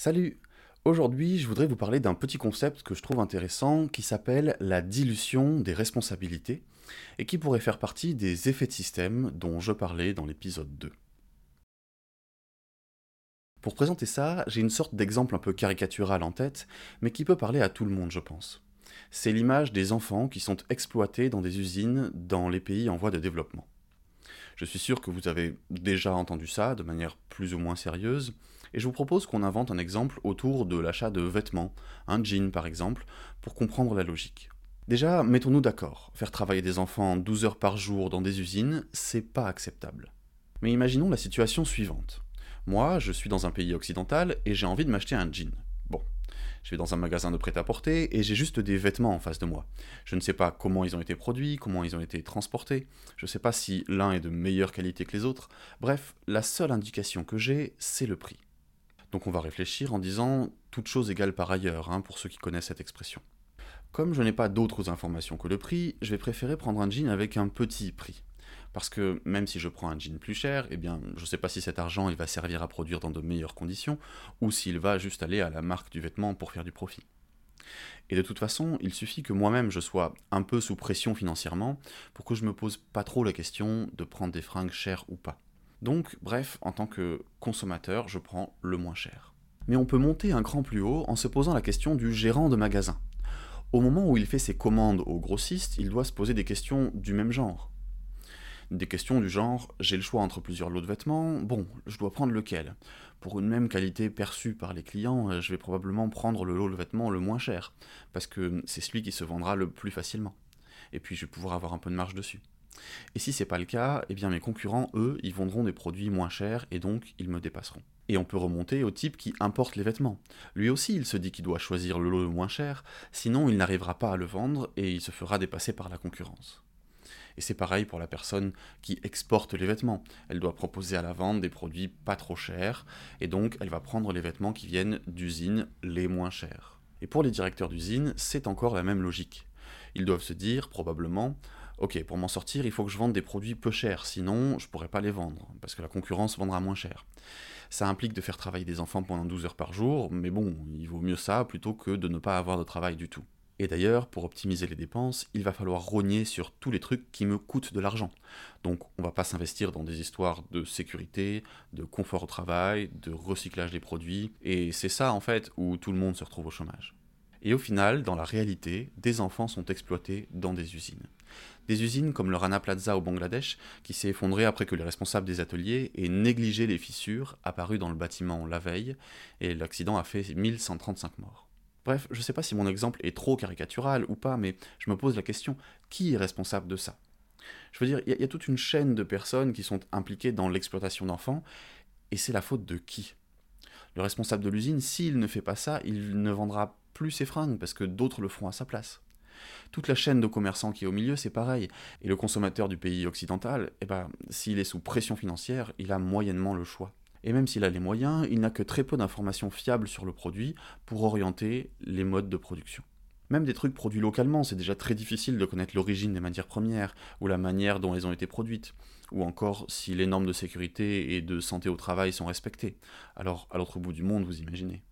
Salut Aujourd'hui, je voudrais vous parler d'un petit concept que je trouve intéressant qui s'appelle la dilution des responsabilités et qui pourrait faire partie des effets de système dont je parlais dans l'épisode 2. Pour présenter ça, j'ai une sorte d'exemple un peu caricatural en tête, mais qui peut parler à tout le monde, je pense. C'est l'image des enfants qui sont exploités dans des usines dans les pays en voie de développement. Je suis sûr que vous avez déjà entendu ça de manière plus ou moins sérieuse, et je vous propose qu'on invente un exemple autour de l'achat de vêtements, un jean par exemple, pour comprendre la logique. Déjà, mettons-nous d'accord, faire travailler des enfants 12 heures par jour dans des usines, c'est pas acceptable. Mais imaginons la situation suivante. Moi, je suis dans un pays occidental et j'ai envie de m'acheter un jean. Bon, je vais dans un magasin de prêt-à-porter et j'ai juste des vêtements en face de moi. Je ne sais pas comment ils ont été produits, comment ils ont été transportés, je ne sais pas si l'un est de meilleure qualité que les autres. Bref, la seule indication que j'ai, c'est le prix. Donc on va réfléchir en disant toute chose égale par ailleurs, hein, pour ceux qui connaissent cette expression. Comme je n'ai pas d'autres informations que le prix, je vais préférer prendre un jean avec un petit prix. Parce que même si je prends un jean plus cher, eh bien, je ne sais pas si cet argent va servir à produire dans de meilleures conditions, ou s'il va juste aller à la marque du vêtement pour faire du profit. Et de toute façon, il suffit que moi-même je sois un peu sous pression financièrement pour que je me pose pas trop la question de prendre des fringues chères ou pas. Donc, bref, en tant que consommateur, je prends le moins cher. Mais on peut monter un cran plus haut en se posant la question du gérant de magasin. Au moment où il fait ses commandes au grossiste, il doit se poser des questions du même genre. Des questions du genre j'ai le choix entre plusieurs lots de vêtements, bon, je dois prendre lequel? Pour une même qualité perçue par les clients, euh, je vais probablement prendre le lot de vêtements le moins cher, parce que c'est celui qui se vendra le plus facilement. Et puis je vais pouvoir avoir un peu de marge dessus. Et si c'est pas le cas, eh bien mes concurrents, eux, ils vendront des produits moins chers et donc ils me dépasseront. Et on peut remonter au type qui importe les vêtements. Lui aussi, il se dit qu'il doit choisir le lot le moins cher, sinon il n'arrivera pas à le vendre et il se fera dépasser par la concurrence. Et c'est pareil pour la personne qui exporte les vêtements. Elle doit proposer à la vente des produits pas trop chers, et donc elle va prendre les vêtements qui viennent d'usines les moins chers. Et pour les directeurs d'usine, c'est encore la même logique. Ils doivent se dire, probablement, ok, pour m'en sortir, il faut que je vende des produits peu chers, sinon je ne pourrai pas les vendre, parce que la concurrence vendra moins cher. Ça implique de faire travailler des enfants pendant 12 heures par jour, mais bon, il vaut mieux ça plutôt que de ne pas avoir de travail du tout. Et d'ailleurs, pour optimiser les dépenses, il va falloir rogner sur tous les trucs qui me coûtent de l'argent. Donc on va pas s'investir dans des histoires de sécurité, de confort au travail, de recyclage des produits, et c'est ça en fait où tout le monde se retrouve au chômage. Et au final, dans la réalité, des enfants sont exploités dans des usines. Des usines comme le Rana Plaza au Bangladesh, qui s'est effondré après que les responsables des ateliers aient négligé les fissures apparues dans le bâtiment la veille, et l'accident a fait 1135 morts. Bref, je sais pas si mon exemple est trop caricatural ou pas, mais je me pose la question, qui est responsable de ça? Je veux dire, il y, a toute une chaîne de personnes qui sont impliquées dans l'exploitation d'enfants, et c'est la faute de qui? Le responsable de l'usine, s'il ne fait pas ça, il ne vendra plus ses fringues parce que d'autres le feront à sa place. Toute la chaîne de commerçants qui est au milieu, c'est pareil. Et le consommateur du pays occidental, eh ben, s'il est sous pression financière, il a moyennement le choix. Et même s'il a les moyens, il n'a que très peu d'informations fiables sur le produit pour orienter les modes de production. Même des trucs produits localement, c'est déjà très difficile de connaître l'origine des matières premières, ou la manière dont elles ont été produites, ou encore si les normes de sécurité et de santé au travail sont respectées. Alors, à l'autre bout du monde, vous imaginez.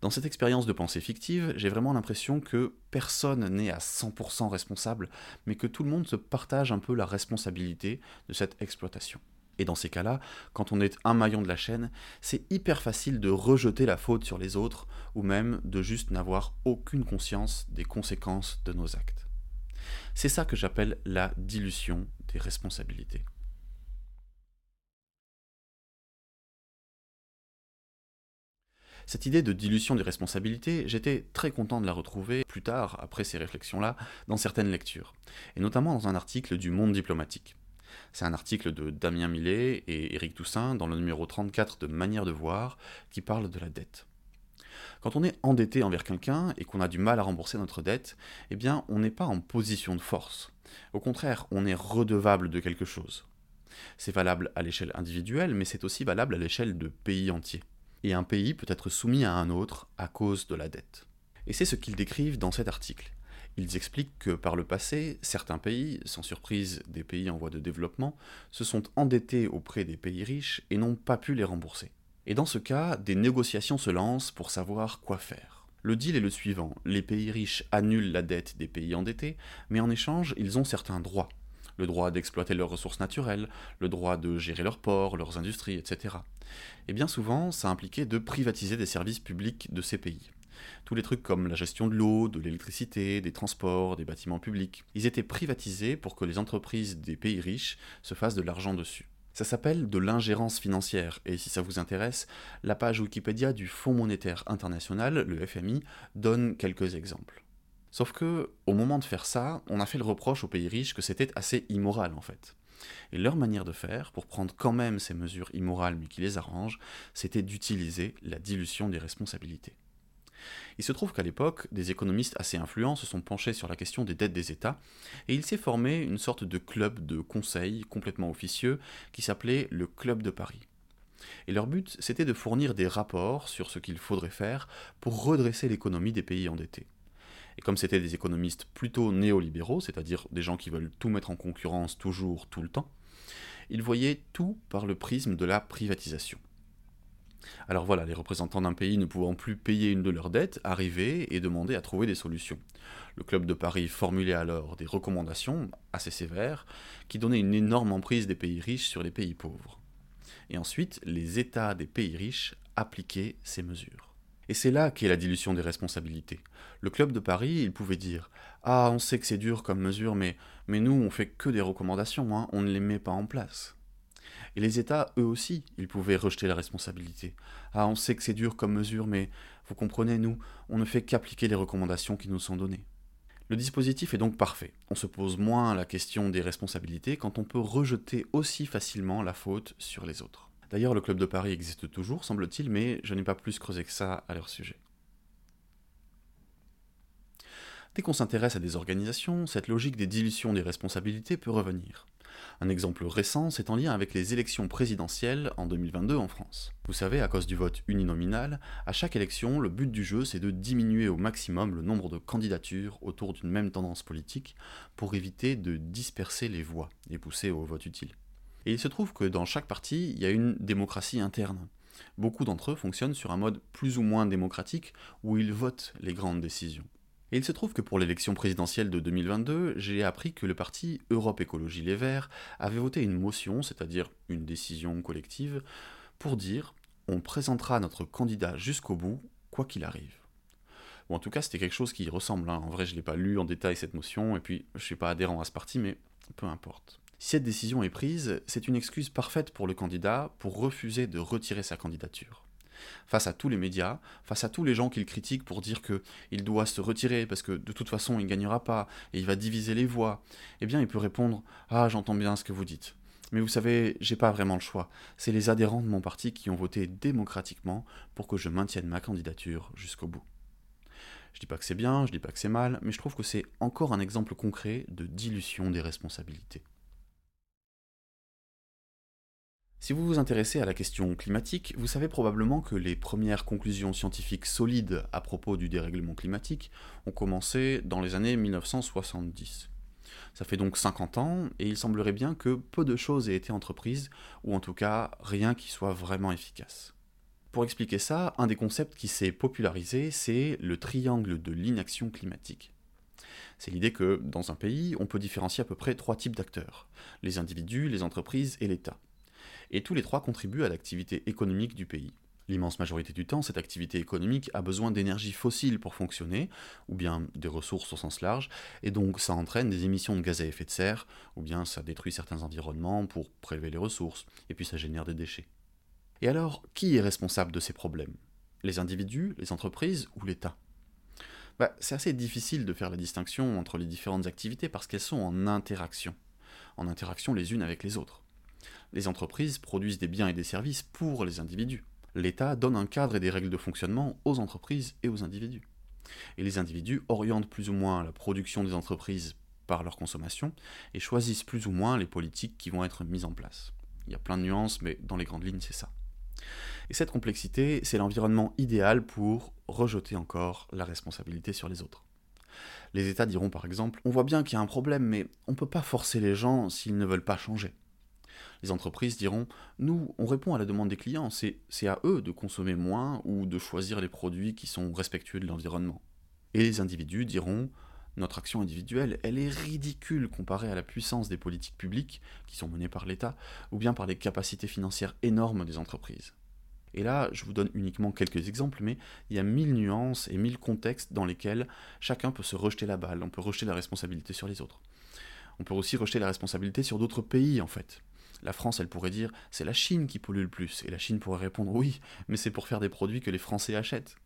Dans cette expérience de pensée fictive, j'ai vraiment l'impression que personne n'est à 100% responsable, mais que tout le monde se partage un peu la responsabilité de cette exploitation. Et dans ces cas-là, quand on est un maillon de la chaîne, c'est hyper facile de rejeter la faute sur les autres, ou même de juste n'avoir aucune conscience des conséquences de nos actes. C'est ça que j'appelle la dilution des responsabilités. Cette idée de dilution des responsabilités, j'étais très content de la retrouver plus tard, après ces réflexions-là, dans certaines lectures, et notamment dans un article du Monde diplomatique. C'est un article de Damien Millet et Éric Toussaint dans le numéro 34 de Manière de voir qui parle de la dette. Quand on est endetté envers quelqu'un et qu'on a du mal à rembourser notre dette, eh bien on n'est pas en position de force. Au contraire, on est redevable de quelque chose. C'est valable à l'échelle individuelle, mais c'est aussi valable à l'échelle de pays entiers et un pays peut être soumis à un autre à cause de la dette. Et c'est ce qu'ils décrivent dans cet article. Ils expliquent que par le passé, certains pays, sans surprise des pays en voie de développement, se sont endettés auprès des pays riches et n'ont pas pu les rembourser. Et dans ce cas, des négociations se lancent pour savoir quoi faire. Le deal est le suivant, les pays riches annulent la dette des pays endettés, mais en échange, ils ont certains droits. Le droit d'exploiter leurs ressources naturelles, le droit de gérer leurs ports, leurs industries, etc. Et bien souvent, ça impliquait de privatiser des services publics de ces pays. Tous les trucs comme la gestion de l'eau, de l'électricité, des transports, des bâtiments publics, ils étaient privatisés pour que les entreprises des pays riches se fassent de l'argent dessus. Ça s'appelle de l'ingérence financière, et si ça vous intéresse, la page Wikipédia du Fonds monétaire international, le FMI, donne quelques exemples. Sauf que, au moment de faire ça, on a fait le reproche aux pays riches que c'était assez immoral en fait. Et leur manière de faire, pour prendre quand même ces mesures immorales mais qui les arrangent, c'était d'utiliser la dilution des responsabilités. Il se trouve qu'à l'époque, des économistes assez influents se sont penchés sur la question des dettes des États, et il s'est formé une sorte de club de conseil complètement officieux qui s'appelait le Club de Paris. Et leur but, c'était de fournir des rapports sur ce qu'il faudrait faire pour redresser l'économie des pays endettés. Et comme c'était des économistes plutôt néolibéraux, c'est-à-dire des gens qui veulent tout mettre en concurrence toujours, tout le temps, ils voyaient tout par le prisme de la privatisation. Alors voilà, les représentants d'un pays ne pouvant plus payer une de leurs dettes arrivaient et demandaient à trouver des solutions. Le Club de Paris formulait alors des recommandations assez sévères qui donnaient une énorme emprise des pays riches sur les pays pauvres. Et ensuite, les États des pays riches appliquaient ces mesures. Et c'est là qu'est la dilution des responsabilités. Le Club de Paris, il pouvait dire Ah, on sait que c'est dur comme mesure, mais, nous, on fait que des recommandations, hein, on ne les met pas en place. Et les États, eux aussi, ils pouvaient rejeter la responsabilité. Ah, on sait que c'est dur comme mesure, mais vous comprenez, nous, on ne fait qu'appliquer les recommandations qui nous sont données. Le dispositif est donc parfait. On se pose moins la question des responsabilités quand on peut rejeter aussi facilement la faute sur les autres. D'ailleurs, le Club de Paris existe toujours, semble-t-il, mais je n'ai pas plus creusé que ça à leur sujet. Dès qu'on s'intéresse à des organisations, cette logique des dilutions des responsabilités peut revenir. Un exemple récent, c'est en lien avec les élections présidentielles en 2022 en France. Vous savez, à cause du vote uninominal, à chaque élection, le but du jeu, c'est de diminuer au maximum le nombre de candidatures autour d'une même tendance politique pour éviter de disperser les voix et pousser au vote utile. Et il se trouve que dans chaque parti, il y a une démocratie interne. Beaucoup d'entre eux fonctionnent sur un mode plus ou moins démocratique où ils votent les grandes décisions. Et il se trouve que pour l'élection présidentielle de 2022, j'ai appris que le parti Europe Écologie Les Verts avait voté une motion, c'est-à-dire une décision collective, pour dire on présentera notre candidat jusqu'au bout, quoi qu'il arrive. Bon, en tout cas, c'était quelque chose qui ressemble. Hein. En vrai, je ne l'ai pas lu en détail cette motion, et puis je ne suis pas adhérent à ce parti, mais peu importe. Si cette décision est prise, c'est une excuse parfaite pour le candidat pour refuser de retirer sa candidature face à tous les médias, face à tous les gens qu'il critique pour dire qu'il doit se retirer parce que de toute façon il ne gagnera pas et il va diviser les voix, eh bien il peut répondre Ah, j'entends bien ce que vous dites. Mais vous savez, j'ai pas vraiment le choix. C'est les adhérents de mon parti qui ont voté démocratiquement pour que je maintienne ma candidature jusqu'au bout. Je dis pas que c'est bien, je dis pas que c'est mal, mais je trouve que c'est encore un exemple concret de dilution des responsabilités. Si vous vous intéressez à la question climatique, vous savez probablement que les premières conclusions scientifiques solides à propos du dérèglement climatique ont commencé dans les années 1970. Ça fait donc 50 ans, et il semblerait bien que peu de choses aient été entreprises, ou en tout cas rien qui soit vraiment efficace. Pour expliquer ça, un des concepts qui s'est popularisé, c'est le triangle de l'inaction climatique. C'est l'idée que, dans un pays, on peut différencier à peu près trois types d'acteurs, les individus, les entreprises et l'État et tous les trois contribuent à l'activité économique du pays. L'immense majorité du temps, cette activité économique a besoin d'énergie fossile pour fonctionner, ou bien des ressources au sens large, et donc ça entraîne des émissions de gaz à effet de serre, ou bien ça détruit certains environnements pour prélever les ressources, et puis ça génère des déchets. Et alors, qui est responsable de ces problèmes? Les individus, les entreprises ou l'État? Bah, C'est assez difficile de faire la distinction entre les différentes activités parce qu'elles sont en interaction, en interaction les unes avec les autres. Les entreprises produisent des biens et des services pour les individus. L'État donne un cadre et des règles de fonctionnement aux entreprises et aux individus. Et les individus orientent plus ou moins la production des entreprises par leur consommation et choisissent plus ou moins les politiques qui vont être mises en place. Il y a plein de nuances, mais dans les grandes lignes, c'est ça. Et cette complexité, c'est l'environnement idéal pour rejeter encore la responsabilité sur les autres. Les États diront par exemple, on voit bien qu'il y a un problème, mais on ne peut pas forcer les gens s'ils ne veulent pas changer. Les entreprises diront Nous, on répond à la demande des clients, c'est à eux de consommer moins ou de choisir les produits qui sont respectueux de l'environnement. Et les individus diront Notre action individuelle, elle est ridicule comparée à la puissance des politiques publiques qui sont menées par l'État ou bien par les capacités financières énormes des entreprises. Et là, je vous donne uniquement quelques exemples, mais il y a mille nuances et mille contextes dans lesquels chacun peut se rejeter la balle, on peut rejeter la responsabilité sur les autres. On peut aussi rejeter la responsabilité sur d'autres pays, en fait. La France, elle pourrait dire c'est la Chine qui pollue le plus, et la Chine pourrait répondre oui, mais c'est pour faire des produits que les Français achètent.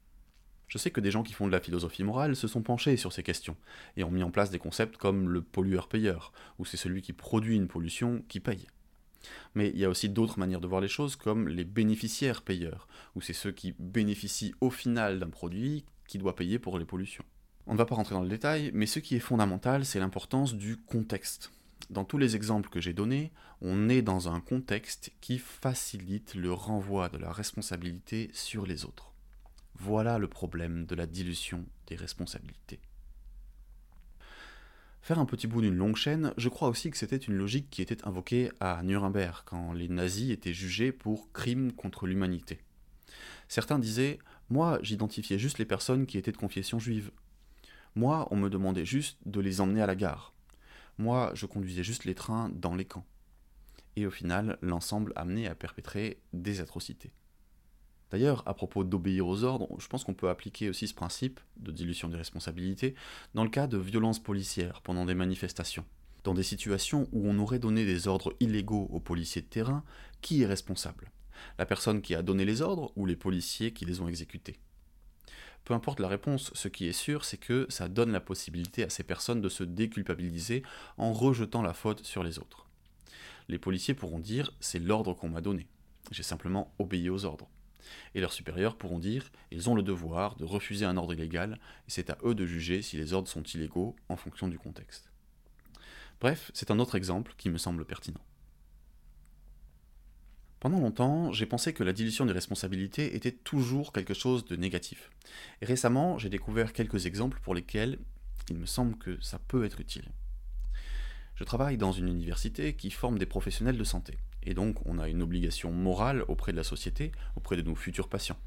Je sais que des gens qui font de la philosophie morale se sont penchés sur ces questions, et ont mis en place des concepts comme le pollueur-payeur, où c'est celui qui produit une pollution qui paye. Mais il y a aussi d'autres manières de voir les choses, comme les bénéficiaires payeurs, où c'est ceux qui bénéficient au final d'un produit qui doit payer pour les pollutions. On ne va pas rentrer dans le détail, mais ce qui est fondamental, c'est l'importance du contexte. Dans tous les exemples que j'ai donnés, on est dans un contexte qui facilite le renvoi de la responsabilité sur les autres. Voilà le problème de la dilution des responsabilités. Faire un petit bout d'une longue chaîne, je crois aussi que c'était une logique qui était invoquée à Nuremberg quand les nazis étaient jugés pour crimes contre l'humanité. Certains disaient Moi, j'identifiais juste les personnes qui étaient de confession juive. Moi, on me demandait juste de les emmener à la gare. Moi, je conduisais juste les trains dans les camps. Et au final, l'ensemble amenait à perpétrer des atrocités. D'ailleurs, à propos d'obéir aux ordres, je pense qu'on peut appliquer aussi ce principe de dilution des responsabilités dans le cas de violences policières pendant des manifestations. Dans des situations où on aurait donné des ordres illégaux aux policiers de terrain, qui est responsable? La personne qui a donné les ordres ou les policiers qui les ont exécutés? Peu importe la réponse, ce qui est sûr, c'est que ça donne la possibilité à ces personnes de se déculpabiliser en rejetant la faute sur les autres. Les policiers pourront dire c'est l'ordre qu'on m'a donné. J'ai simplement obéi aux ordres et leurs supérieurs pourront dire ils ont le devoir de refuser un ordre illégal, et c'est à eux de juger si les ordres sont illégaux en fonction du contexte. Bref, c'est un autre exemple qui me semble pertinent. Pendant longtemps, j'ai pensé que la dilution des responsabilités était toujours quelque chose de négatif. Récemment, j'ai découvert quelques exemples pour lesquels il me semble que ça peut être utile. Je travaille dans une université qui forme des professionnels de santé. Et donc, on a une obligation morale auprès de la société, auprès de nos futurs patients.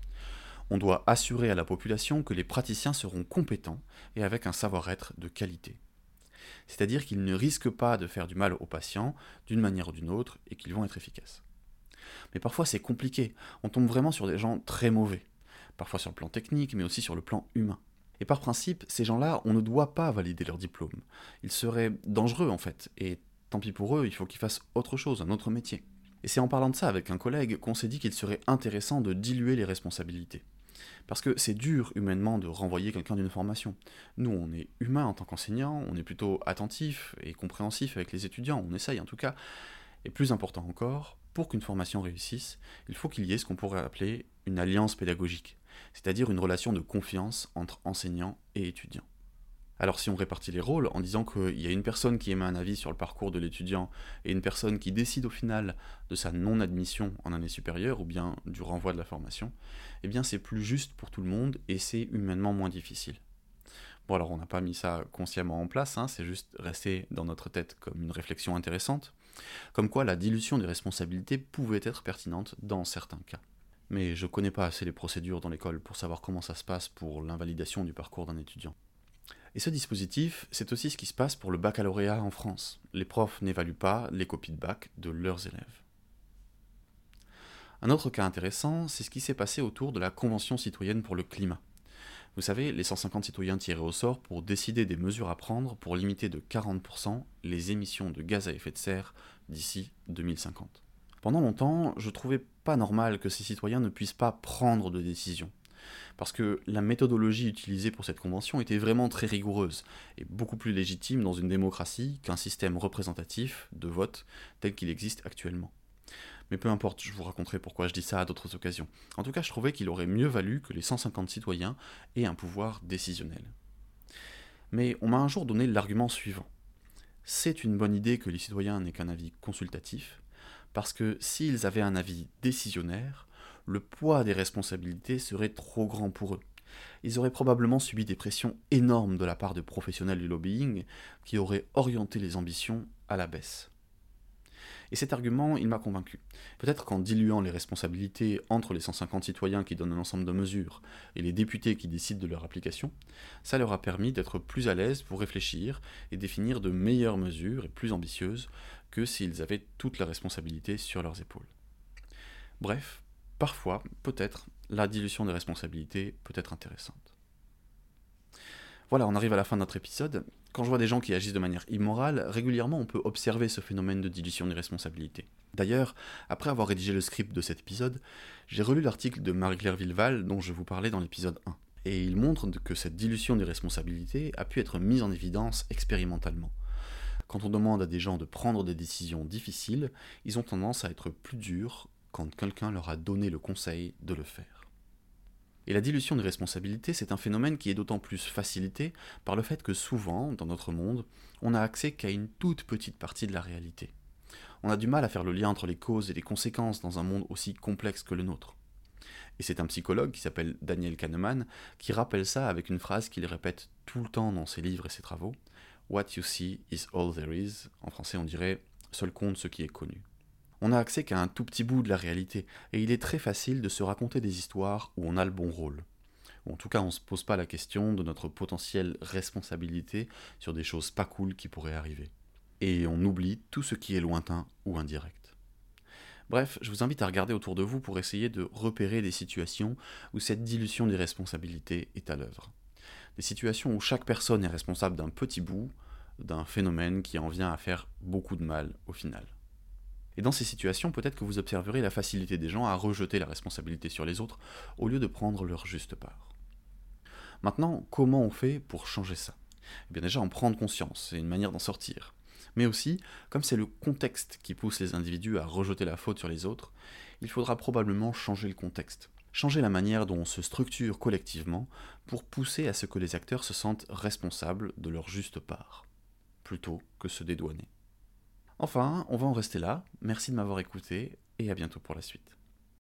On doit assurer à la population que les praticiens seront compétents et avec un savoir-être de qualité. C'est-à-dire qu'ils ne risquent pas de faire du mal aux patients d'une manière ou d'une autre et qu'ils vont être efficaces. Mais parfois c'est compliqué, on tombe vraiment sur des gens très mauvais, parfois sur le plan technique mais aussi sur le plan humain. Et par principe, ces gens-là, on ne doit pas valider leur diplôme. Ils seraient dangereux en fait, et Tant pis pour eux, il faut qu'ils fassent autre chose, un autre métier. Et c'est en parlant de ça avec un collègue qu'on s'est dit qu'il serait intéressant de diluer les responsabilités. Parce que c'est dur humainement de renvoyer quelqu'un d'une formation. Nous, on est humain en tant qu'enseignant, on est plutôt attentif et compréhensif avec les étudiants, on essaye en tout cas. Et plus important encore, pour qu'une formation réussisse, il faut qu'il y ait ce qu'on pourrait appeler une alliance pédagogique, c'est-à-dire une relation de confiance entre enseignants et étudiants. Alors si on répartit les rôles en disant qu'il y a une personne qui émet un avis sur le parcours de l'étudiant et une personne qui décide au final de sa non-admission en année supérieure ou bien du renvoi de la formation, eh bien c'est plus juste pour tout le monde et c'est humainement moins difficile. Bon alors on n'a pas mis ça consciemment en place, hein, c'est juste resté dans notre tête comme une réflexion intéressante, comme quoi la dilution des responsabilités pouvait être pertinente dans certains cas. Mais je connais pas assez les procédures dans l'école pour savoir comment ça se passe pour l'invalidation du parcours d'un étudiant. Et ce dispositif, c'est aussi ce qui se passe pour le baccalauréat en France. Les profs n'évaluent pas les copies de bac de leurs élèves. Un autre cas intéressant, c'est ce qui s'est passé autour de la Convention citoyenne pour le climat. Vous savez, les 150 citoyens tirés au sort pour décider des mesures à prendre pour limiter de 40% les émissions de gaz à effet de serre d'ici 2050. Pendant longtemps, je trouvais pas normal que ces citoyens ne puissent pas prendre de décision parce que la méthodologie utilisée pour cette convention était vraiment très rigoureuse, et beaucoup plus légitime dans une démocratie qu'un système représentatif de vote tel qu'il existe actuellement. Mais peu importe, je vous raconterai pourquoi je dis ça à d'autres occasions. En tout cas, je trouvais qu'il aurait mieux valu que les 150 citoyens aient un pouvoir décisionnel. Mais on m'a un jour donné l'argument suivant. C'est une bonne idée que les citoyens n'aient qu'un avis consultatif, parce que s'ils avaient un avis décisionnaire, le poids des responsabilités serait trop grand pour eux. Ils auraient probablement subi des pressions énormes de la part de professionnels du lobbying qui auraient orienté les ambitions à la baisse. Et cet argument, il m'a convaincu. Peut-être qu'en diluant les responsabilités entre les 150 citoyens qui donnent un ensemble de mesures et les députés qui décident de leur application, ça leur a permis d'être plus à l'aise pour réfléchir et définir de meilleures mesures et plus ambitieuses que s'ils avaient toute la responsabilité sur leurs épaules. Bref, parfois, peut-être, la dilution des responsabilités peut être intéressante. Voilà, on arrive à la fin de notre épisode. Quand je vois des gens qui agissent de manière immorale, régulièrement on peut observer ce phénomène de dilution des responsabilités. D'ailleurs, après avoir rédigé le script de cet épisode, j'ai relu l'article de Marie-Claire Villeval dont je vous parlais dans l'épisode 1. Et il montre que cette dilution des responsabilités a pu être mise en évidence expérimentalement. Quand on demande à des gens de prendre des décisions difficiles, ils ont tendance à être plus durs quand quelqu'un leur a donné le conseil de le faire. Et la dilution des responsabilités, c'est un phénomène qui est d'autant plus facilité par le fait que souvent, dans notre monde, on n'a accès qu'à une toute petite partie de la réalité. On a du mal à faire le lien entre les causes et les conséquences dans un monde aussi complexe que le nôtre. Et c'est un psychologue qui s'appelle Daniel Kahneman qui rappelle ça avec une phrase qu'il répète tout le temps dans ses livres et ses travaux. What you see is all there is. En français, on dirait seul compte ce qui est connu on n'a accès qu'à un tout petit bout de la réalité, et il est très facile de se raconter des histoires où on a le bon rôle. en tout cas, on ne se pose pas la question de notre potentielle responsabilité sur des choses pas cool qui pourraient arriver. Et on oublie tout ce qui est lointain ou indirect. Bref, je vous invite à regarder autour de vous pour essayer de repérer des situations où cette dilution des responsabilités est à l'œuvre. Des situations où chaque personne est responsable d'un petit bout, d'un phénomène qui en vient à faire beaucoup de mal au final. Et dans ces situations, peut-être que vous observerez la facilité des gens à rejeter la responsabilité sur les autres au lieu de prendre leur juste part. Maintenant, comment on fait pour changer ça? Eh bien déjà en prendre conscience, c'est une manière d'en sortir. Mais aussi, comme c'est le contexte qui pousse les individus à rejeter la faute sur les autres, il faudra probablement changer le contexte, changer la manière dont on se structure collectivement pour pousser à ce que les acteurs se sentent responsables de leur juste part, plutôt que se dédouaner. Enfin, on va en rester là. Merci de m'avoir écouté et à bientôt pour la suite.